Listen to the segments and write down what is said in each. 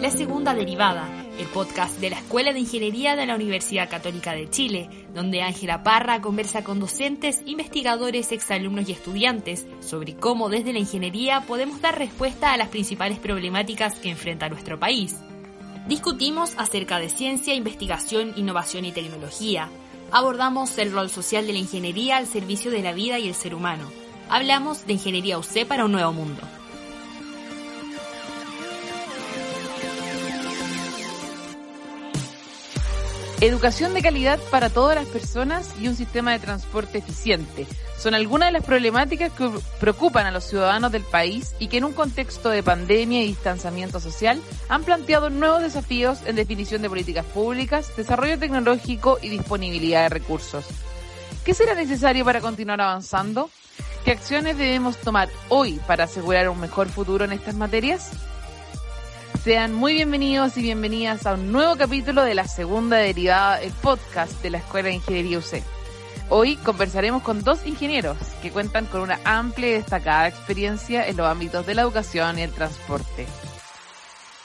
La segunda derivada, el podcast de la Escuela de Ingeniería de la Universidad Católica de Chile, donde Ángela Parra conversa con docentes, investigadores, exalumnos y estudiantes sobre cómo desde la ingeniería podemos dar respuesta a las principales problemáticas que enfrenta nuestro país. Discutimos acerca de ciencia, investigación, innovación y tecnología. Abordamos el rol social de la ingeniería al servicio de la vida y el ser humano. Hablamos de ingeniería UC para un nuevo mundo. Educación de calidad para todas las personas y un sistema de transporte eficiente son algunas de las problemáticas que preocupan a los ciudadanos del país y que en un contexto de pandemia y distanciamiento social han planteado nuevos desafíos en definición de políticas públicas, desarrollo tecnológico y disponibilidad de recursos. ¿Qué será necesario para continuar avanzando? ¿Qué acciones debemos tomar hoy para asegurar un mejor futuro en estas materias? Sean muy bienvenidos y bienvenidas a un nuevo capítulo de la segunda derivada del podcast de la Escuela de Ingeniería UC. Hoy conversaremos con dos ingenieros que cuentan con una amplia y destacada experiencia en los ámbitos de la educación y el transporte.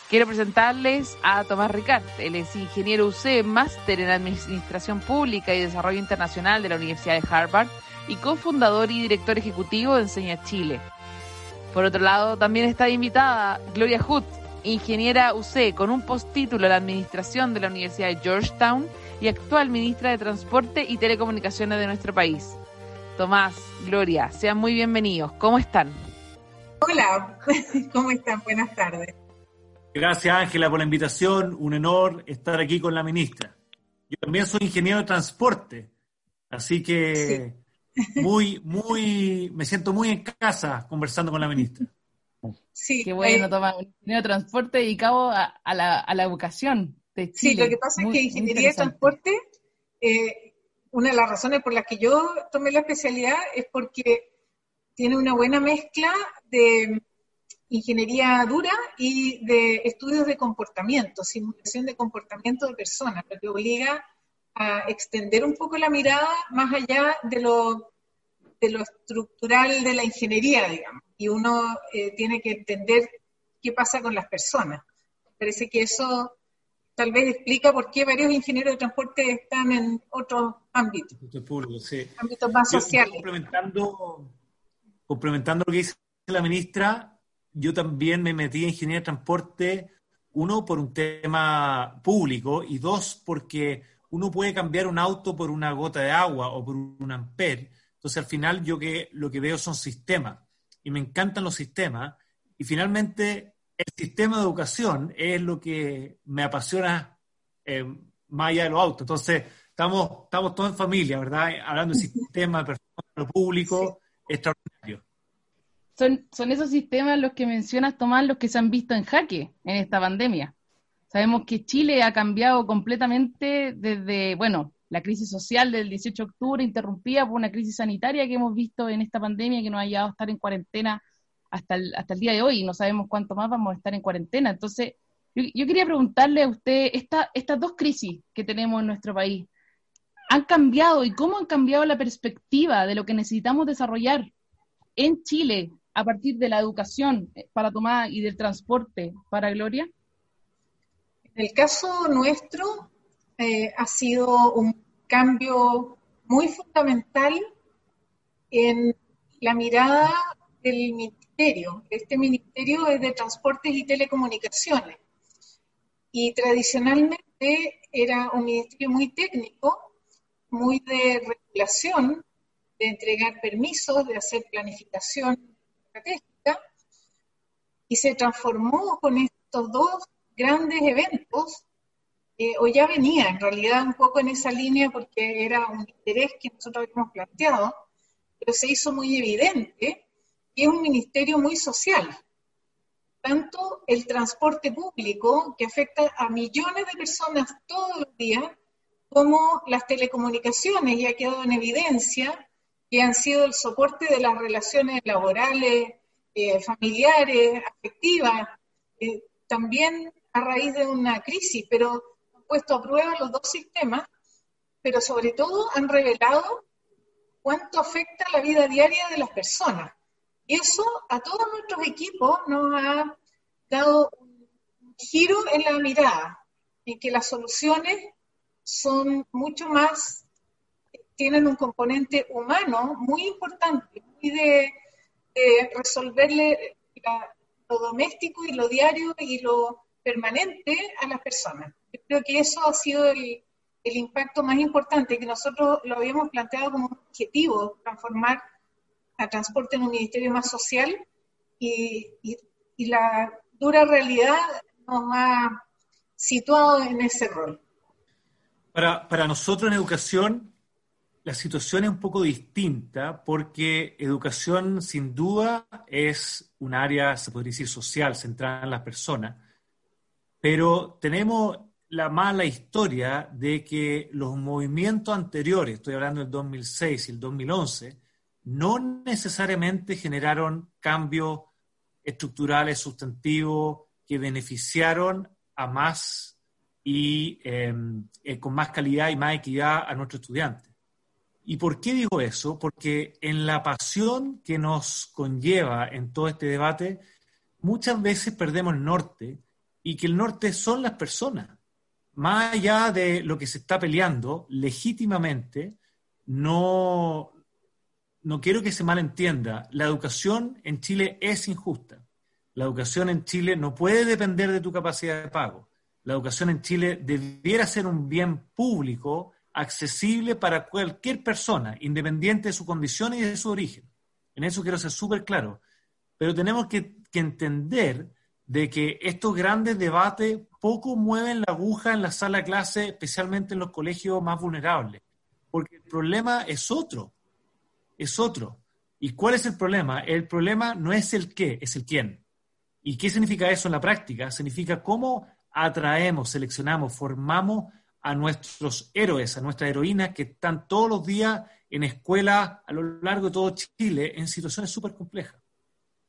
Quiero presentarles a Tomás Ricard. Él es ingeniero UC, máster en Administración Pública y Desarrollo Internacional de la Universidad de Harvard y cofundador y director ejecutivo de Enseña Chile. Por otro lado, también está invitada Gloria Hood, ingeniera UC con un postítulo en Administración de la Universidad de Georgetown y actual ministra de Transporte y Telecomunicaciones de nuestro país. Tomás, Gloria, sean muy bienvenidos. ¿Cómo están? Hola, ¿cómo están? Buenas tardes. Gracias Ángela por la invitación, un honor estar aquí con la ministra. Yo también soy ingeniero de transporte, así que muy, muy, me siento muy en casa conversando con la ministra. Sí, Qué bueno, eh, un ingeniero de transporte dedicado a, la, a la educación. Sí, lo que pasa es que ingeniería de transporte, eh, una de las razones por las que yo tomé la especialidad es porque tiene una buena mezcla de ingeniería dura y de estudios de comportamiento, simulación de comportamiento de personas, lo que obliga a extender un poco la mirada más allá de lo, de lo estructural de la ingeniería, digamos, y uno eh, tiene que entender qué pasa con las personas. Parece que eso tal vez explica por qué varios ingenieros de transporte están en otros ámbitos. Ámbitos más sociales. Complementando, complementando lo que dice la ministra, yo también me metí en ingeniería de transporte, uno, por un tema público, y dos, porque uno puede cambiar un auto por una gota de agua o por un amper. Entonces, al final, yo que, lo que veo son sistemas, y me encantan los sistemas, y finalmente el sistema de educación es lo que me apasiona eh, más allá de los autos. Entonces, estamos, estamos todos en familia, ¿verdad? Hablando del sistema, de personas, lo público, extraordinario. Son, son esos sistemas los que mencionas, Tomás, los que se han visto en jaque en esta pandemia. Sabemos que Chile ha cambiado completamente desde, bueno, la crisis social del 18 de octubre, interrumpida por una crisis sanitaria que hemos visto en esta pandemia que nos ha llevado a estar en cuarentena hasta el, hasta el día de hoy y no sabemos cuánto más vamos a estar en cuarentena. Entonces, yo, quería preguntarle a usted, esta, estas dos crisis que tenemos en nuestro país, ¿han cambiado y cómo han cambiado la perspectiva de lo que necesitamos desarrollar en Chile a partir de la educación para tomar y del transporte para Gloria? En el caso nuestro eh, ha sido un cambio muy fundamental en la mirada del ministerio. Este ministerio es de Transportes y Telecomunicaciones. Y tradicionalmente era un ministerio muy técnico, muy de regulación, de entregar permisos, de hacer planificación estratégica, y se transformó con estos dos grandes eventos, eh, o ya venía en realidad un poco en esa línea porque era un interés que nosotros habíamos planteado, pero se hizo muy evidente que es un ministerio muy social. Tanto el transporte público, que afecta a millones de personas todos los días, como las telecomunicaciones, ya ha quedado en evidencia que han sido el soporte de las relaciones laborales, eh, familiares, afectivas, eh, también a raíz de una crisis, pero puesto a prueba los dos sistemas, pero sobre todo han revelado cuánto afecta la vida diaria de las personas. Y eso a todos nuestros equipos nos ha dado un giro en la mirada, en que las soluciones son mucho más, tienen un componente humano muy importante, y de, resolverle lo doméstico y lo diario y lo permanente a las personas. Yo creo que eso ha sido el, impacto más importante, que nosotros lo habíamos planteado como objetivo, transformar a transporte en un ministerio más social y, la dura realidad nos ha situado en ese rol. Para, para nosotros en educación, la situación es un poco distinta porque educación sin duda es un área, se podría decir, social, centrada en las personas, pero tenemos la mala historia de que los movimientos anteriores, estoy hablando del 2006 y el 2011, no necesariamente generaron cambios estructurales, sustantivos, que beneficiaron a más y em, eh, con más calidad y más equidad a nuestros estudiantes. ¿Y por qué digo eso? Porque en la pasión que nos conlleva en todo este debate, muchas veces perdemos el norte y que el norte son las personas más allá de lo que se está peleando, legítimamente, no, no quiero que se malentienda, la educación en Chile es injusta. La educación en Chile no puede depender de tu capacidad de pago. La educación en Chile debiera ser un bien público, accesible para cualquier persona, independiente de su condición y de su origen. En eso quiero ser súper claro. Pero tenemos que, que entender de que estos grandes debates poco mueven la aguja en la sala clase, especialmente en los colegios más vulnerables, porque el problema es otro, es otro. ¿Y cuál es el problema? El problema no es el qué, es el quién. ¿Y qué significa eso en la práctica? Significa cómo atraemos, seleccionamos, formamos a nuestros héroes, a nuestras heroínas que están todos los días en escuela a lo largo de todo Chile en situaciones súper complejas.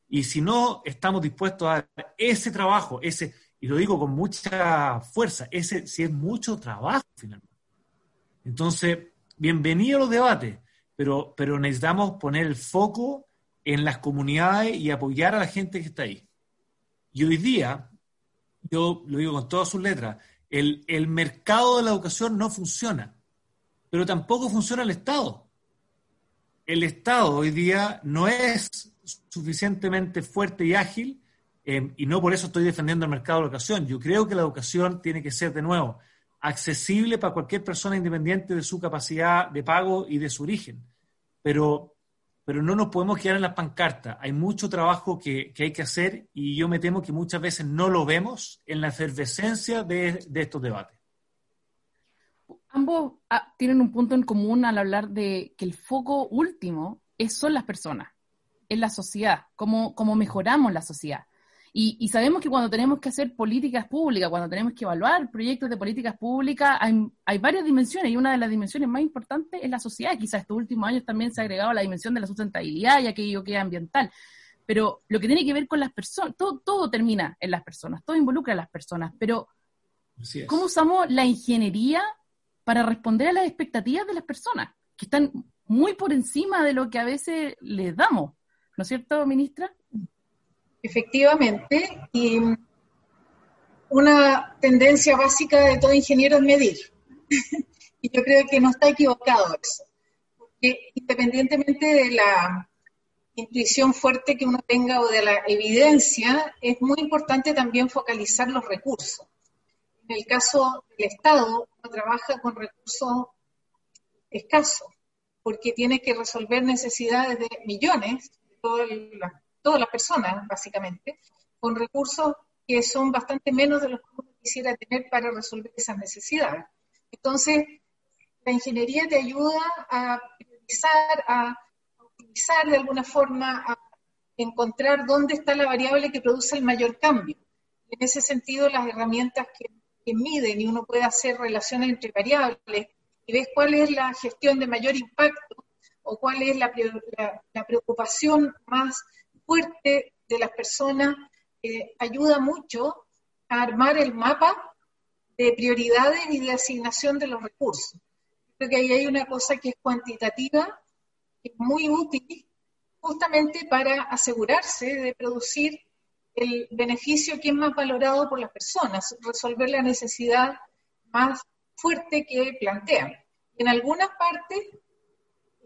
Y si no estamos dispuestos a ese trabajo, ese, y lo digo con mucha fuerza, ese si es mucho trabajo finalmente. Entonces, bienvenido a los debates, pero, pero necesitamos poner el foco en las comunidades y apoyar a la gente que está ahí. Y hoy día, yo lo digo con todas sus letras, el, el mercado de la educación no funciona, pero tampoco funciona el Estado. El Estado hoy día no es suficientemente fuerte y ágil, eh, y no por eso estoy defendiendo el mercado de la educación. Yo creo que la educación tiene que ser, de nuevo, accesible para cualquier persona independiente de su capacidad de pago y de su origen. Pero, pero no nos podemos quedar en las pancartas. Hay mucho trabajo que, hay que hacer y yo me temo que muchas veces no lo vemos en la efervescencia de, de estos debates. Ambos ah, tienen un punto en común al hablar de que el foco último es, son las personas en la sociedad, cómo, cómo mejoramos la sociedad. Y, sabemos que cuando tenemos que hacer políticas públicas, cuando tenemos que evaluar proyectos de políticas públicas, hay, hay, varias dimensiones y una de las dimensiones más importantes es la sociedad. Quizás estos últimos años también se ha agregado la dimensión de la sustentabilidad y aquello que es ambiental. Pero lo que tiene que ver con las personas, todo, todo termina en las personas, todo involucra a las personas. Pero, ¿cómo usamos la ingeniería para responder a las expectativas de las personas, que están muy por encima de lo que a veces les damos? ¿No es cierto, ministra? Efectivamente, y una tendencia básica de todo ingeniero es medir. y yo creo que no está equivocado eso. Porque independientemente de la intuición fuerte que uno tenga o de la evidencia, es muy importante también focalizar los recursos. En el caso del Estado, uno trabaja con recursos escasos, porque tiene que resolver necesidades de millones todas las personas, básicamente, con recursos que son bastante menos de los que uno quisiera tener para resolver esas necesidades. Entonces, la ingeniería te ayuda a priorizar, a optimizar de alguna forma, a encontrar dónde está la variable que produce el mayor cambio. En ese sentido, las herramientas que, que miden y uno puede hacer relaciones entre variables y ves cuál es la gestión de mayor impacto o cuál es la, preocupación más fuerte de las personas, eh, ayuda mucho a armar el mapa de prioridades y de asignación de los recursos. Creo que ahí hay una cosa que es cuantitativa es muy útil justamente para asegurarse de producir el beneficio que es más valorado por las personas, resolver la necesidad más fuerte que plantean. En algunas partes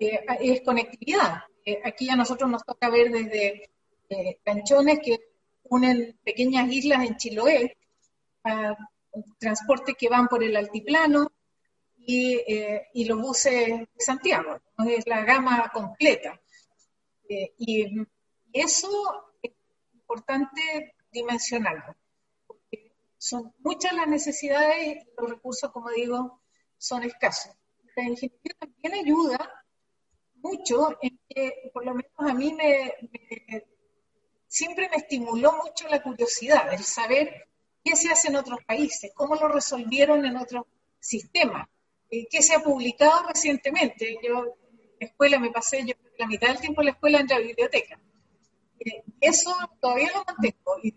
eh, es conectividad. Eh, aquí a nosotros nos toca ver desde eh, que unen pequeñas islas en Chiloé, a transportes que van por el altiplano y, y los buses de Santiago. Es la gama completa. y eso importante dimensionarlo, porque son muchas las necesidades y los recursos, como digo, son escasos. La ingeniería también ayuda mucho en que, por lo menos a mí me, siempre me estimuló mucho la curiosidad, el saber qué se hace en otros países, cómo lo resolvieron en otros sistemas, eh, qué se ha publicado recientemente. Yo en la escuela me pasé la mitad del tiempo en la escuela en la biblioteca eso todavía lo mantengo y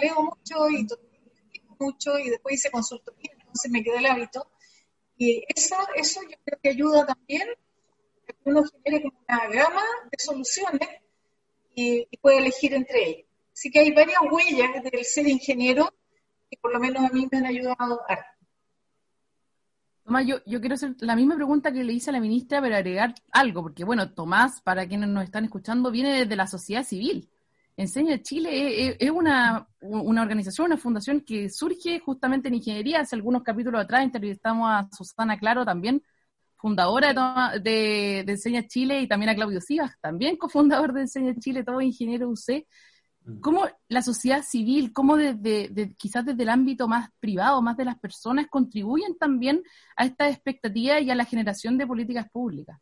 leo mucho y mucho y después hice consultoría, entonces me quedó el hábito. Y eso, eso yo creo que ayuda también a que uno genere una gama de soluciones y, puede elegir entre ellas. Así que hay varias huellas del ser ingeniero que por lo menos a mí me han ayudado a Tomás, yo, yo quiero hacer la misma pregunta que le hice a la ministra, pero agregar algo, porque bueno, Tomás, para quienes nos están escuchando, viene desde la sociedad civil. Enseña Chile es, una, organización, una fundación que surge justamente en ingeniería. Hace algunos capítulos atrás entrevistamos a Susana Claro, también fundadora de, de, Enseña Chile, y también a Claudio Sivas, también cofundador de Enseña Chile, todo ingeniero UC. Mm. ¿Cómo la sociedad civil, cómo desde, quizás desde el ámbito más privado, más de las personas, contribuyen también a esta expectativa y a la generación de políticas públicas?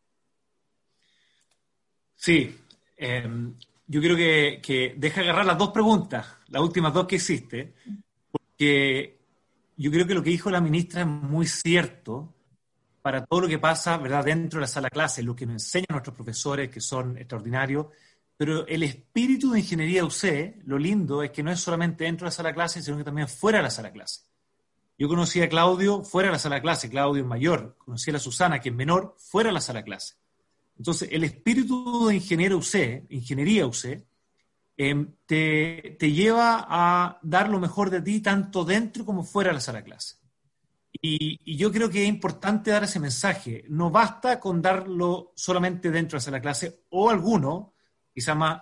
Sí, em, yo creo que, deja agarrar las dos preguntas, las últimas dos que hiciste, porque yo creo que lo que dijo la ministra es muy cierto para todo lo que pasa ¿verdad? dentro de la sala clase, lo que nos enseñan nuestros profesores, que son extraordinarios, pero el espíritu de ingeniería UC, lo lindo es que no es solamente dentro de la sala clase, sino que también fuera de la sala clase. Yo conocí a Claudio fuera de la sala clase, Claudio es mayor, conocí a la Susana, que es menor, fuera de la sala clase. Entonces, el espíritu de ingeniero UC, ingeniería UC, em, te, lleva a dar lo mejor de ti tanto dentro como fuera de la sala clase. Y, yo creo que es importante dar ese mensaje. No basta con darlo solamente dentro de la clase, o alguno, quizá más,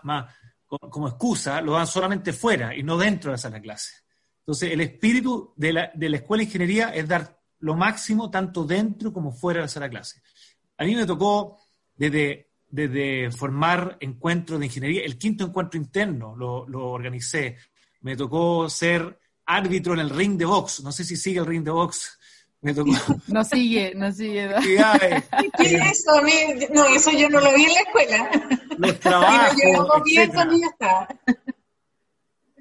como excusa, lo dan solamente fuera y no dentro de la sala de clase. Entonces, el espíritu de la, de la escuela de ingeniería es dar lo máximo tanto dentro como fuera de la sala de clase. A mí me tocó desde, formar encuentros de ingeniería. El quinto encuentro interno lo, lo, organicé. Me tocó ser árbitro en el ring de box. No sé si sigue el ring de box. Me tocó. No sigue, no sigue. ¿Qué es eso? A mí, no, eso yo no lo vi en la escuela. Los trabajos. bien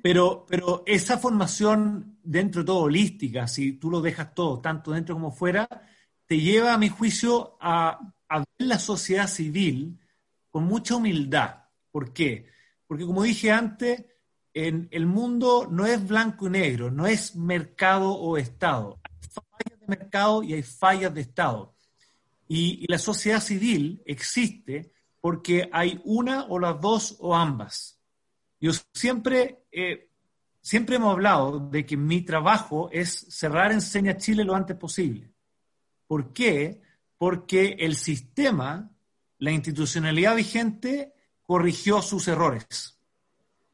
Pero, pero esa formación dentro de todo holística, si tú lo dejas todo, tanto dentro como fuera, te lleva, a mi juicio, a a ver la sociedad civil con mucha humildad. ¿Por qué? Porque como dije antes, en el mundo no es blanco y negro, no es mercado o Estado. Hay mercado y hay fallas de Estado. Y, la sociedad civil existe porque hay una o las dos o ambas. Yo siempre, eh, siempre hemos hablado de que mi trabajo es cerrar Enseña Chile lo antes posible. ¿Por qué? porque el sistema, la institucionalidad vigente, corrigió sus errores.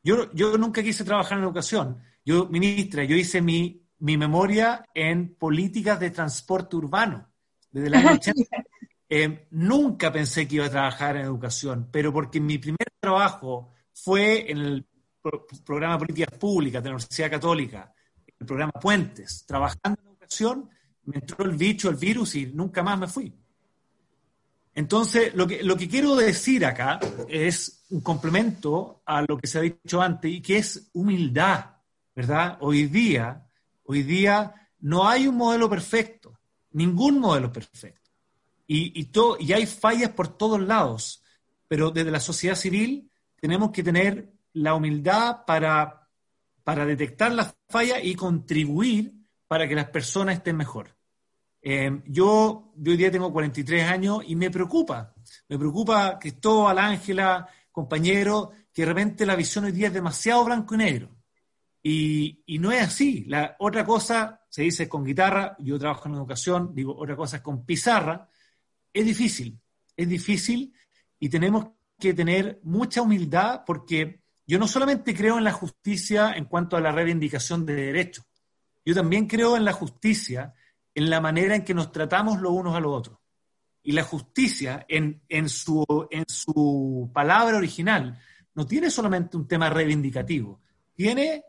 Yo, yo nunca quise trabajar en educación. Yo, ministra, yo hice mi, mi memoria en políticas de transporte urbano desde el año 80. Eh, nunca pensé que iba a trabajar en educación, pero porque mi primer trabajo fue en el programa de políticas públicas de la Universidad Católica, el programa Puentes, trabajando en educación, me entró el bicho, el virus y nunca más me fui. Entonces, lo que, lo que quiero decir acá es un complemento a lo que se ha dicho antes y que es humildad, ¿verdad? Hoy día, hoy día no hay un modelo perfecto, ningún modelo perfecto. Y, hay fallas por todos lados, pero desde la sociedad civil tenemos que tener la humildad para, detectar las fallas y contribuir para que las personas estén mejor. Eh, yo, yo hoy día tengo 43 años y me preocupa, me preocupa Cristóbal, Ángela, compañero, que de repente la visión hoy día es demasiado blanco y negro. Y, y, no es así. La otra cosa se dice con guitarra, yo trabajo en educación, digo, otra cosa es con pizarra. Es difícil, es difícil y tenemos que tener mucha humildad porque yo no solamente creo en la justicia en cuanto a la reivindicación de derechos, yo también creo en la justicia en la manera en que nos tratamos los unos a los otros. Y la justicia, en, en, su, en su palabra original, no tiene solamente un tema reivindicativo, tiene,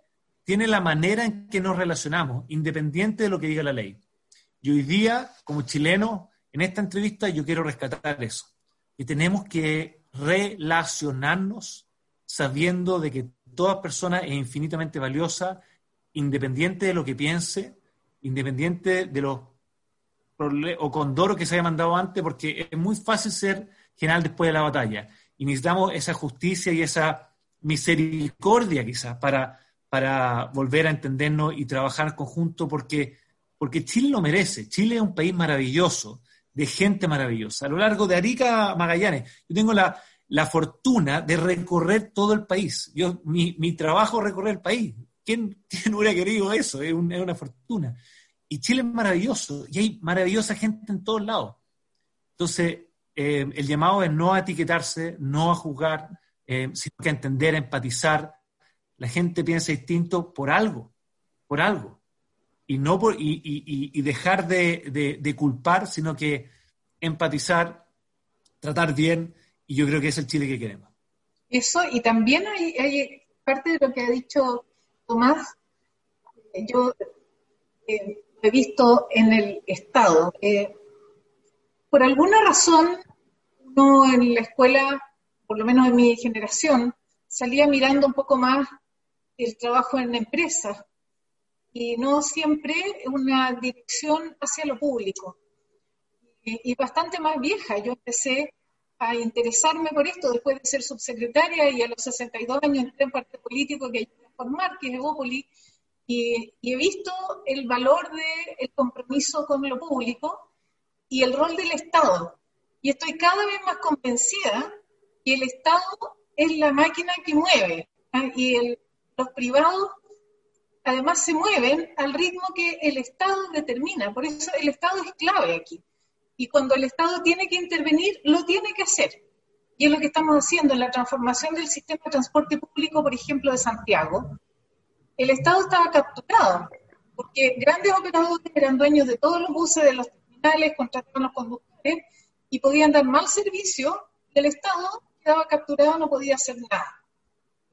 tiene la manera en que nos relacionamos, independiente de lo que diga la ley. Y hoy día, como chileno, en esta entrevista yo quiero rescatar eso. Y tenemos que relacionarnos sabiendo de que toda persona es infinitamente valiosa, independiente de lo que piense, independiente de los o condoro que se haya mandado antes, porque es muy fácil ser general después de la batalla. Y necesitamos esa justicia y esa misericordia quizás para, para volver a entendernos y trabajar en conjunto, porque, porque Chile lo merece. Chile es un país maravilloso, de gente maravillosa. A lo largo de Arica a Magallanes, yo tengo la, la fortuna de recorrer todo el país. Yo, mi, mi trabajo es recorrer el país. ¿Quién, ¿Quién, hubiera querido eso? Es, un, es, una fortuna. Y Chile es maravilloso y hay maravillosa gente en todos lados. Entonces, eh, el llamado es no a etiquetarse, no a juzgar, eh, sino que a entender, empatizar. La gente piensa distinto por algo, por algo. Y, no por, y, y, dejar de, de, culpar, sino que empatizar, tratar bien, y yo creo que es el Chile que queremos. Eso, y también hay, hay parte de lo que ha dicho Tomás, yo eh, he visto en el Estado. Eh, por alguna razón, uno en la escuela, por lo menos en mi generación, salía mirando un poco más el trabajo en empresas y no siempre una dirección hacia lo público. Y, y bastante más vieja. Yo empecé a interesarme por esto después de ser subsecretaria y a los 62 años entré en parte político que ayudé a formar, que es Evópoli, y, y, he visto el valor del el compromiso con lo público y el rol del Estado. Y estoy cada vez más convencida que el Estado es la máquina que mueve ¿eh? y el, los privados además se mueven al ritmo que el Estado determina. Por eso el Estado es clave aquí. Y cuando el Estado tiene que intervenir, lo tiene que hacer. Y es lo que estamos haciendo en la transformación del sistema de transporte público, por ejemplo, de Santiago. El Estado estaba capturado, porque grandes operadores eran dueños de todos los buses, de los terminales, contrataban los conductores y podían dar mal servicio y el Estado quedaba capturado, no podía hacer nada.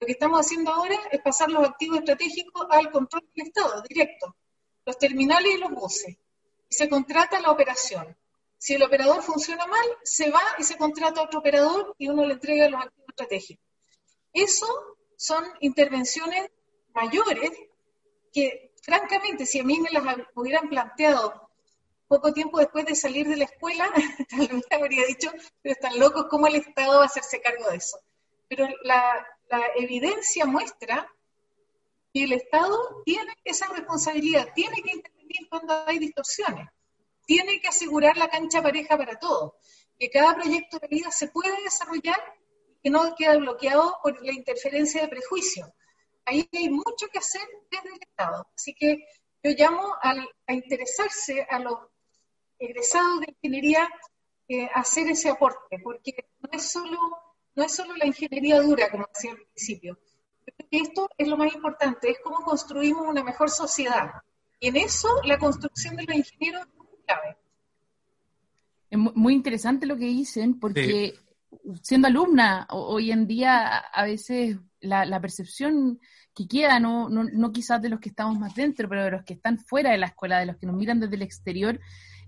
Lo que estamos haciendo ahora es pasar los activos estratégicos al control del Estado, directo, los terminales y los buses. Y se contrata la operación. Si el operador funciona mal, se va y se contrata a otro operador y uno le entrega los activos estratégicos. Eso son intervenciones mayores que, francamente, si a mí me las hubieran planteado poco tiempo después de salir de la escuela, tal vez habría dicho, pero están locos, ¿cómo el Estado va a hacerse cargo de eso? Pero la, la evidencia muestra que el Estado tiene esa responsabilidad, tiene que intervenir cuando hay distorsiones tiene que asegurar la cancha pareja para todos, que cada proyecto de vida se pueda desarrollar y que no quede bloqueado por la interferencia de prejuicios. Ahí hay mucho que hacer desde el Estado. Así que yo llamo a interesarse a los egresados de ingeniería eh, a hacer ese aporte, porque no es solo no es solo la ingeniería dura, como decía al principio. Esto es lo más importante, es cómo construimos una mejor sociedad. Y en eso la construcción de los ingenieros es muy interesante lo que dicen, porque siendo alumna, hoy en día a veces la, percepción que queda, no, no, no, quizás de los que estamos más dentro, pero de los que están fuera de la escuela, de los que nos miran desde el exterior,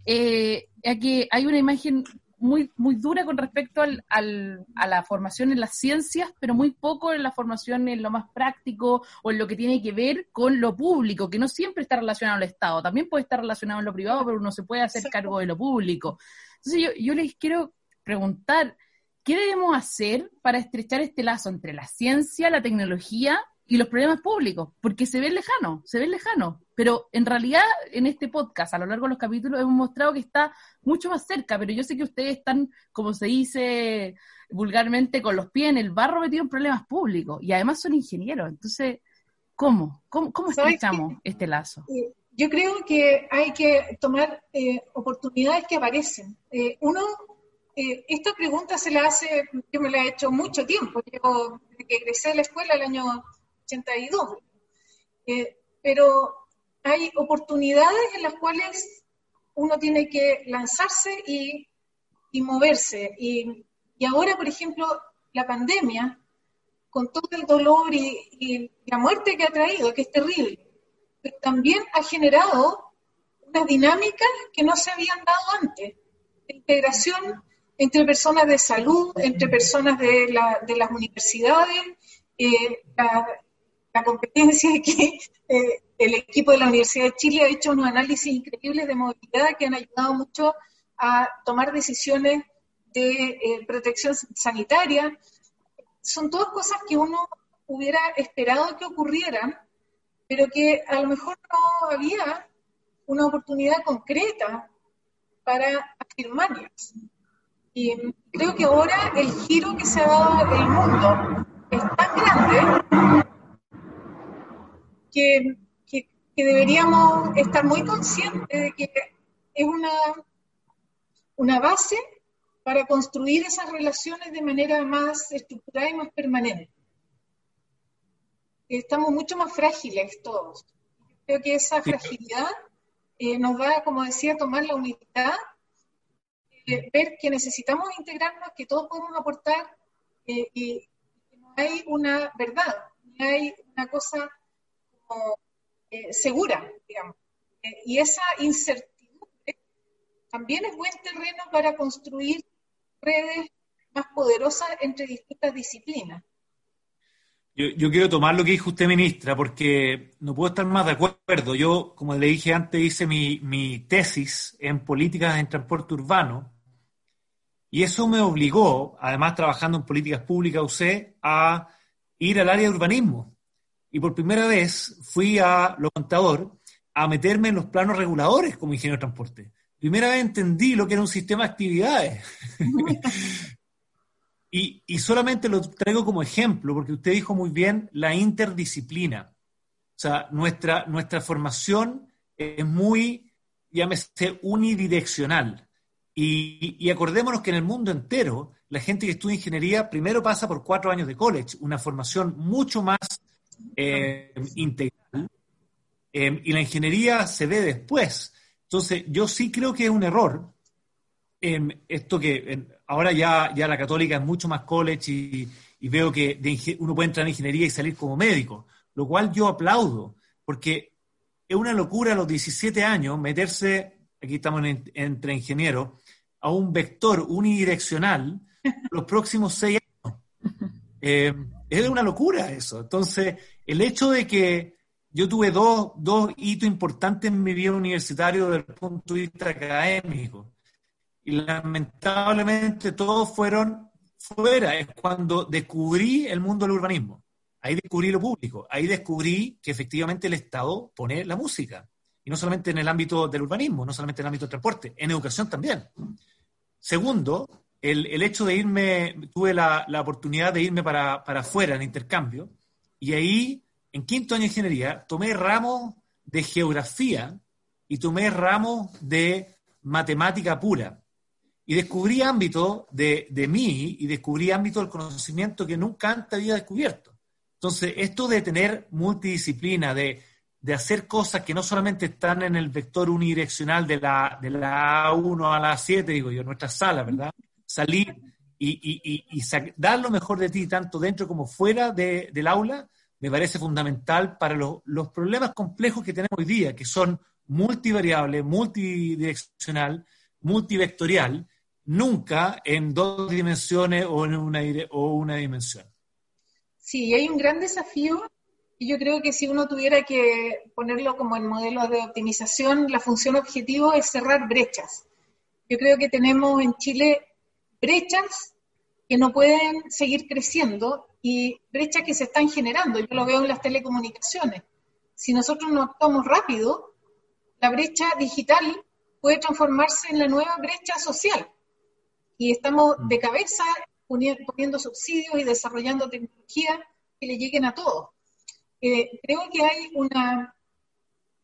eh, es que hay una imagen muy, muy dura con respecto al, al, a la formación en las ciencias, pero muy poco en la formación en lo más práctico o en lo que tiene que ver con lo público, que no siempre está relacionado al Estado, también puede estar relacionado en lo privado, pero uno se puede hacer cargo de lo público. Entonces yo, yo les quiero preguntar, ¿qué debemos hacer para estrechar este lazo entre la ciencia, la tecnología y los problemas públicos, porque se ven lejanos, se ven lejanos. Pero en realidad, en este podcast, a lo largo de los capítulos, hemos mostrado que está mucho más cerca, pero yo sé que ustedes están, como se dice vulgarmente, con los pies en el barro metidos en problemas públicos, y además son ingenieros. Entonces, ¿cómo? ¿Cómo, cómo estrechamos este lazo? Eh, yo creo que hay que tomar eh, oportunidades que aparecen. Eh, uno, esta pregunta se la hace, yo me la he hecho mucho tiempo, yo desde que egresé de la escuela el año 82. Eh, pero hay oportunidades en las cuales uno tiene que lanzarse y, moverse. Y, ahora, por ejemplo, la pandemia, con todo el dolor y, la muerte que ha traído, que es terrible, pero también ha generado unas dinámicas que no se habían dado antes. integración entre personas de salud, entre personas de, las universidades, eh, competencia es que eh, el equipo de la Universidad de Chile ha hecho unos análisis increíbles de movilidad que han ayudado mucho a tomar decisiones de eh, protección sanitaria. Son todas cosas que uno hubiera esperado que ocurrieran, pero que a lo mejor no había una oportunidad concreta para afirmarlas. Y creo que ahora el giro que se ha dado el mundo es tan grande que, deberíamos estar muy conscientes de que es una, una base para construir esas relaciones de manera más estructurada y más permanente. Estamos mucho más frágiles todos. Creo que esa fragilidad eh, nos va, como decía, tomar la unidad, eh, ver que necesitamos integrarnos, que todos podemos aportar eh, y que no hay una verdad, no hay una cosa eh, segura, digamos. Eh, y esa incertidumbre también es buen terreno para construir redes más poderosas entre distintas disciplinas. Yo, quiero tomar lo que dijo usted, ministra, porque no puedo estar más de acuerdo. Yo, como le dije antes, hice mi, tesis en políticas en transporte urbano y eso me obligó, además trabajando en políticas públicas, a ir al área de urbanismo y por primera vez fui a lo contador a meterme en los planos reguladores como ingeniero de transporte. Primera vez entendí lo que era un sistema de actividades. y, y, solamente lo traigo como ejemplo, porque usted dijo muy bien la interdisciplina. O sea, nuestra, nuestra formación es muy, llámese, unidireccional. Y, y, acordémonos que en el mundo entero, la gente que estudia ingeniería primero pasa por cuatro años de college, una formación mucho más eh, integral eh, y la ingeniería se ve después. Entonces, yo sí creo que es un error esto que ahora ya, ya la católica es mucho más college y, veo que uno puede entrar en ingeniería y salir como médico, lo cual yo aplaudo, porque es una locura a los 17 años meterse, aquí estamos entre ingenieros, a un vector unidireccional los próximos seis años. Eh, es una locura eso. Entonces, el hecho de que yo tuve dos, dos hitos importantes en mi vida universitaria desde el punto de vista académico, y lamentablemente todos fueron fuera, es cuando descubrí el mundo del urbanismo. Ahí descubrí lo público, ahí descubrí que efectivamente el Estado pone la música. Y no solamente en el ámbito del urbanismo, no solamente en el ámbito del transporte, en educación también. Segundo, el, hecho de irme, tuve la, oportunidad de irme para, para afuera en intercambio, y ahí, en quinto año de ingeniería, tomé ramos de geografía y tomé ramos de matemática pura. Y descubrí ámbitos de, de mí y descubrí ámbitos del conocimiento que nunca antes había descubierto. Entonces, esto de tener multidisciplina, de, de hacer cosas que no solamente están en el vector unidireccional de la, de la A1 a la A7, digo yo, nuestra sala, ¿verdad? Salir y, dar lo mejor de ti, tanto dentro como fuera del aula, me parece fundamental para los problemas complejos que tenemos hoy día, que son multivariables, multidireccional, multivectorial, nunca en dos dimensiones o en una, o una dimensión. Sí, hay un gran desafío y yo creo que si uno tuviera que ponerlo como en modelo de optimización, la función objetivo es cerrar brechas. Yo creo que tenemos en Chile brechas que no pueden seguir creciendo y brechas que se están generando. Yo lo veo en las telecomunicaciones. Si nosotros no actuamos rápido, la brecha digital puede transformarse en la nueva brecha social. Y estamos de cabeza poniendo subsidios y desarrollando tecnologías que le lleguen a todos. Eh, creo que hay una,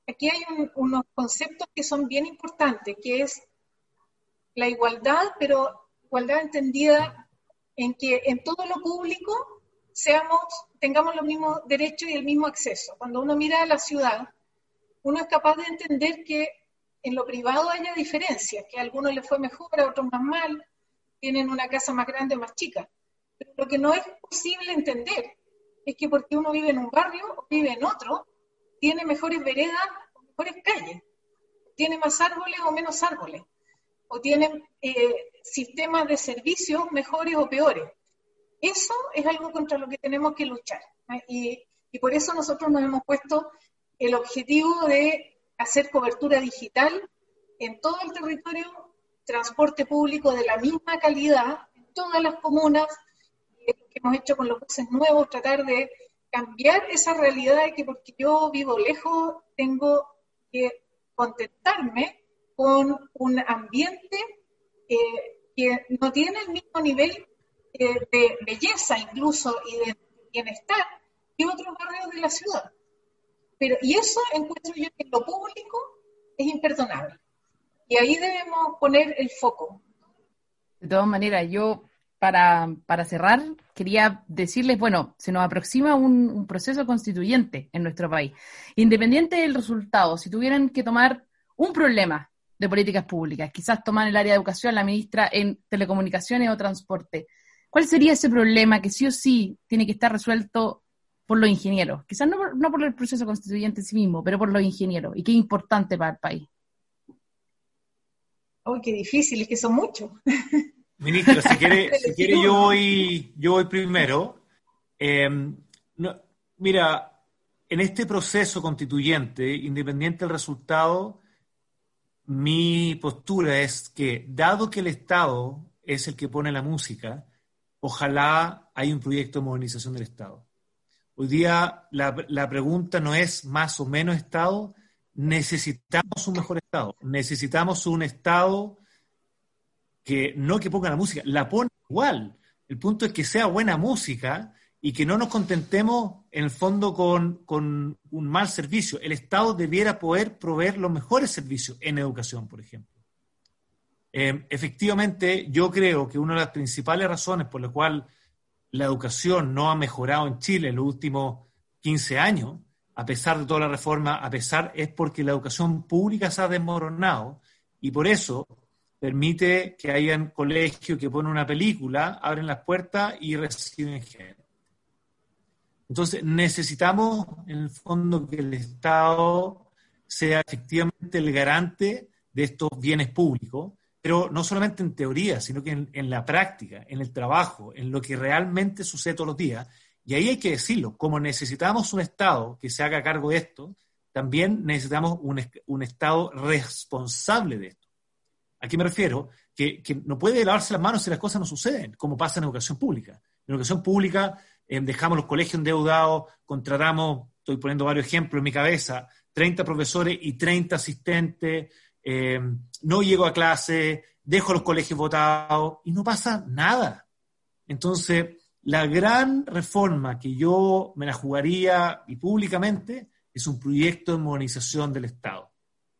aquí hay unos conceptos que son bien importantes, que es la igualdad, pero igualdad entendida en que en todo lo público seamos, tengamos los mismos derechos y el mismo acceso. Cuando uno mira a la ciudad, uno es capaz de entender que en lo privado haya diferencias, que a algunos les fue mejor, a otros más mal, tienen una casa más grande más chica. Pero lo que no es posible entender es que porque uno vive en un barrio o vive en otro, tiene mejores veredas o mejores calles, tiene más árboles o menos árboles, o tiene eh, sistemas de servicios mejores o peores. Eso es algo contra lo que tenemos que luchar. Y, y por eso nosotros nos hemos puesto el objetivo de hacer cobertura digital en todo el territorio, transporte público de la misma calidad en todas las comunas, que hemos hecho con los buses nuevos, tratar de cambiar esa realidad de que porque yo vivo lejos tengo que contentarme con un ambiente eh, que no tiene el mismo nivel eh, de belleza incluso y de bienestar que otros barrios de la ciudad. Pero, y eso encuentro yo que en lo público es imperdonable. Y ahí debemos poner el foco. De todas maneras, yo para, para, cerrar, quería decirles, bueno, se nos aproxima un, proceso constituyente en nuestro país. Independiente del resultado, si tuvieran que tomar un problema de políticas públicas, quizás tomar el área de educación, la ministra en telecomunicaciones o transporte, ¿cuál sería ese problema que sí o sí tiene que estar resuelto por los ingenieros? Quizás no, no por el proceso constituyente en sí mismo, pero por los ingenieros, y qué importante para el país. ¡Uy, qué difícil! Es que son muchos. Ministra, si quiere, si quiere yo, voy, yo voy primero. Em, mira, en este proceso constituyente, independiente del resultado, mi postura es que, dado que el Estado es el que pone la música, ojalá haya un proyecto de modernización del Estado. Hoy día la, la pregunta no es más o menos Estado, necesitamos un mejor Estado, necesitamos un Estado que no que ponga la música, la pone igual. El punto es que sea buena música y que no nos contentemos en el fondo con, un mal servicio. El Estado debiera poder proveer los mejores servicios en educación, por ejemplo. Eh, efectivamente, yo creo que una de las principales razones por la cual la educación no ha mejorado en Chile en los últimos 15 años, a pesar de toda la reforma, a pesar, es porque la educación pública se ha desmoronado y por eso permite que hayan colegios que ponen una película, abren las puertas y reciben gente. Entonces, necesitamos, en el fondo, que el Estado sea efectivamente el garante de estos bienes públicos, pero no solamente en teoría, sino que en, la práctica, en el trabajo, en lo que realmente sucede todos los días. Y ahí hay que decirlo, como necesitamos un Estado que se haga cargo de esto, también necesitamos un, Estado responsable de esto. ¿A qué me refiero? Que, no puede lavarse las manos si las cosas no suceden, como pasa en educación pública. En educación pública eh, dejamos los colegios endeudados, contratamos, estoy poniendo varios ejemplos en mi cabeza, 30 profesores y 30 asistentes, eh, no llego a clase, dejo los colegios votados y no pasa nada. Entonces, la gran reforma que yo me la jugaría y públicamente es un proyecto de modernización del Estado.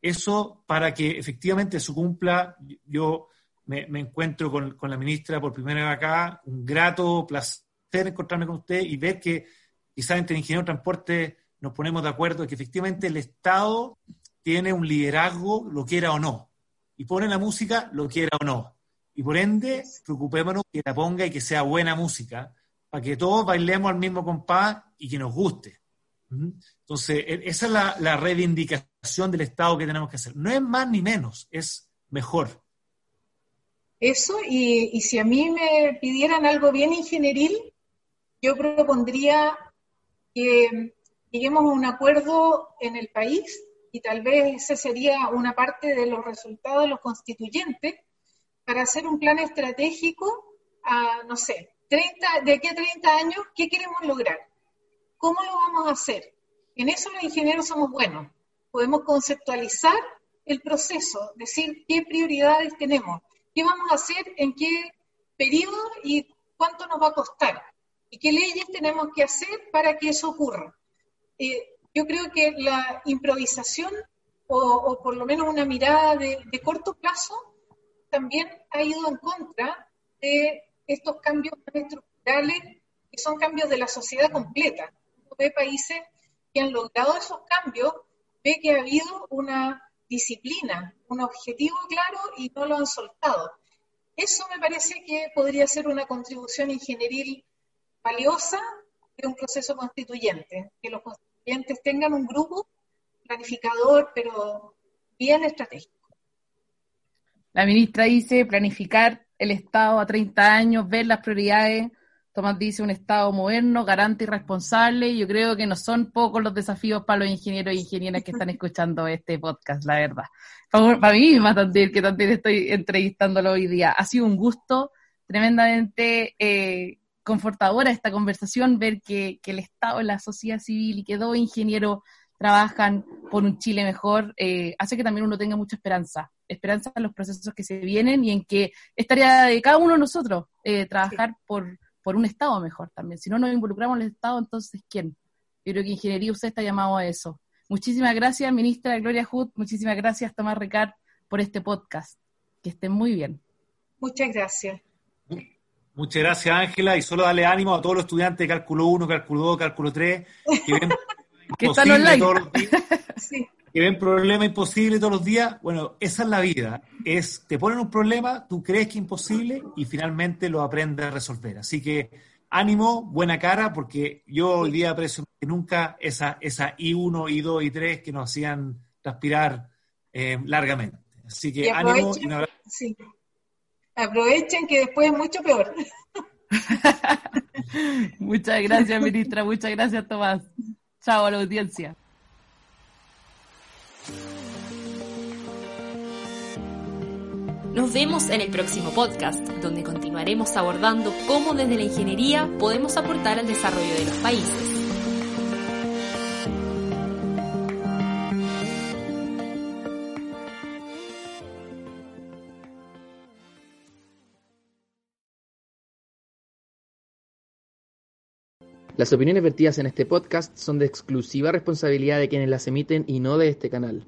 Eso para que efectivamente se cumpla, yo me, encuentro con, la ministra por primera vez acá, un grato placer encontrarme con usted y ver que quizás entre ingeniero de transporte nos ponemos de acuerdo que efectivamente el Estado tiene un liderazgo, lo quiera o no, y pone la música, lo quiera o no. Y por ende, preocupémonos que la ponga y que sea buena música, para que todos bailemos al mismo compás y que nos guste. Entonces, e, esa es la, reivindicación del Estado que tenemos que hacer. No es más ni menos, es mejor. Eso, y, si a mí me pidieran algo bien ingenieril, yo propondría que lleguemos a un acuerdo en el país y tal vez ese sería una parte de los resultados de los constituyentes para hacer un plan estratégico a, no sé, 30, de aquí a 30 años, ¿qué queremos lograr? ¿Cómo lo vamos a hacer? En eso los ingenieros somos buenos. Podemos conceptualizar el proceso, decir qué prioridades tenemos, qué vamos a hacer, en qué periodo y cuánto nos va a costar y qué leyes tenemos que hacer para que eso ocurra. Eh, yo creo que la improvisación o, por lo menos una mirada de, corto plazo también ha ido en contra de estos cambios estructurales que son cambios de la sociedad completa. Uno ve países que han logrado esos cambios, ve que ha habido una disciplina, un objetivo claro y no lo han soltado. Eso me parece que podría ser una contribución ingenieril valiosa de un proceso constituyente, que los constituyentes tengan un grupo planificador, pero bien estratégico. La ministra dice planificar el Estado a 30 años, ver las prioridades. Tomás dice un Estado moderno, garante y responsable. Yo creo que no son pocos los desafíos para los ingenieros e ingenieras que están escuchando este podcast, la verdad. Para, mí misma también, que también estoy entrevistándolo hoy día. Ha sido un gusto tremendamente eh, confortadora esta conversación, ver que, que, el Estado, la sociedad civil y que dos ingenieros trabajan por un Chile mejor, eh, hace que también uno tenga mucha esperanza, esperanza en los procesos que se vienen y en que es tarea de cada uno de nosotros eh, trabajar por, por un Estado mejor también. Si no nos involucramos en el Estado, entonces ¿quién? Yo creo que Ingeniería usted está llamado a eso. Muchísimas gracias, ministra Gloria Hood. Muchísimas gracias, Tomás Ricard, por este podcast. Que estén muy bien. Muchas gracias. Muchas gracias, Ángela. Y solo darle ánimo a todos los estudiantes de Cálculo 1, Cálculo 2, Cálculo 3, que ven que están online. Todos los días, que ven problemas imposibles todos los días. Bueno, esa es la vida. Es, te ponen un problema, tú crees que es imposible y finalmente lo aprendes a resolver. Así que ánimo, buena cara, porque yo hoy día aprecio que nunca esa, esa I1, I2, I3 que nos hacían transpirar eh, largamente. Así que ánimo y un Aprovechen que después es mucho peor. muchas gracias, ministra. Muchas gracias, Tomás. Chao a la audiencia. Nos vemos en el próximo podcast, donde continuaremos abordando cómo desde la ingeniería podemos aportar al desarrollo de los países. Las opiniones vertidas en este podcast son de exclusiva responsabilidad de quienes las emiten y no de este canal.